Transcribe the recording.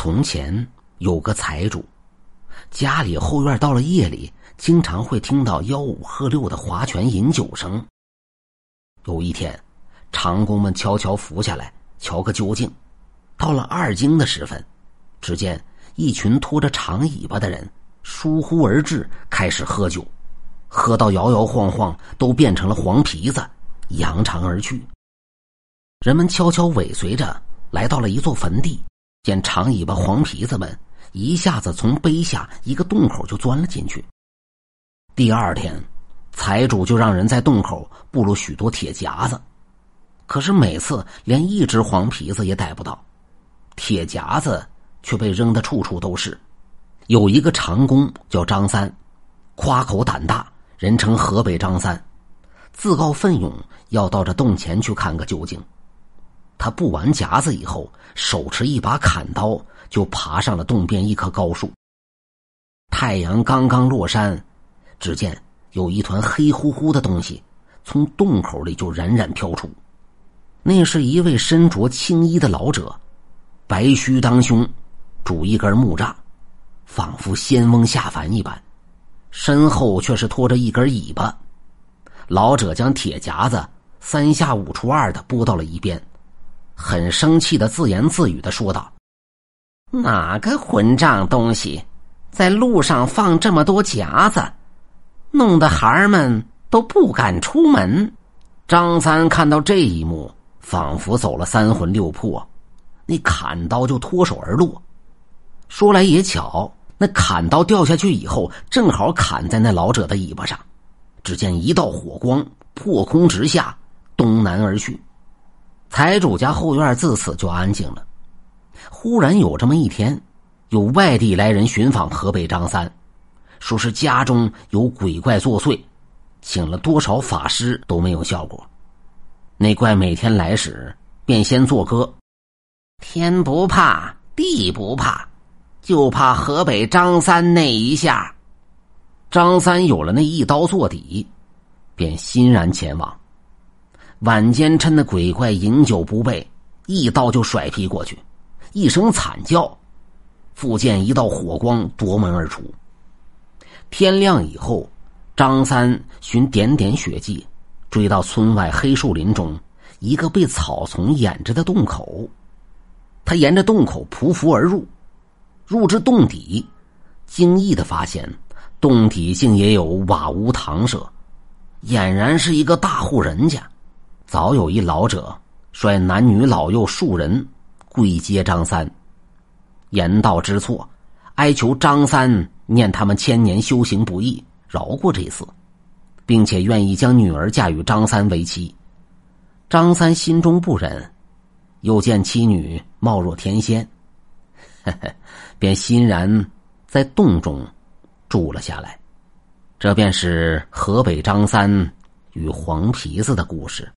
从前有个财主，家里后院到了夜里，经常会听到吆五喝六的划拳饮酒声。有一天，长工们悄悄伏下来，瞧个究竟。到了二更的时分，只见一群拖着长尾巴的人疏忽而至，开始喝酒，喝到摇摇晃晃，都变成了黄皮子，扬长而去。人们悄悄尾随着，来到了一座坟地。见长尾巴黄皮子们一下子从碑下一个洞口就钻了进去。第二天，财主就让人在洞口布了许多铁夹子，可是每次连一只黄皮子也逮不到，铁夹子却被扔得处处都是。有一个长工叫张三，夸口胆大，人称河北张三，自告奋勇要到这洞前去看个究竟。他布完夹子以后，手持一把砍刀，就爬上了洞边一棵高树。太阳刚刚落山，只见有一团黑乎乎的东西从洞口里就冉冉飘出。那是一位身着青衣的老者，白须当胸，拄一根木杖，仿佛仙翁下凡一般，身后却是拖着一根尾巴。老者将铁夹子三下五除二的拨到了一边。很生气的自言自语的说道：“哪个混账东西，在路上放这么多夹子，弄得孩儿们都不敢出门。”张三看到这一幕，仿佛走了三魂六魄，那砍刀就脱手而落。说来也巧，那砍刀掉下去以后，正好砍在那老者的尾巴上。只见一道火光破空直下，东南而去。财主家后院自此就安静了。忽然有这么一天，有外地来人寻访河北张三，说是家中有鬼怪作祟，请了多少法师都没有效果。那怪每天来时，便先作歌：“天不怕地不怕，就怕河北张三那一下。”张三有了那一刀做底，便欣然前往。晚间趁那鬼怪饮酒不备，一刀就甩劈过去，一声惨叫，复见一道火光夺门而出。天亮以后，张三寻点点血迹，追到村外黑树林中一个被草丛掩着的洞口，他沿着洞口匍匐而入，入至洞底，惊异的发现洞底竟也有瓦屋堂舍，俨然是一个大户人家。早有一老者率男女老幼数人跪接张三，言道知错，哀求张三念他们千年修行不易，饶过这次，并且愿意将女儿嫁与张三为妻。张三心中不忍，又见妻女貌若天仙，便欣然在洞中住了下来。这便是河北张三与黄皮子的故事。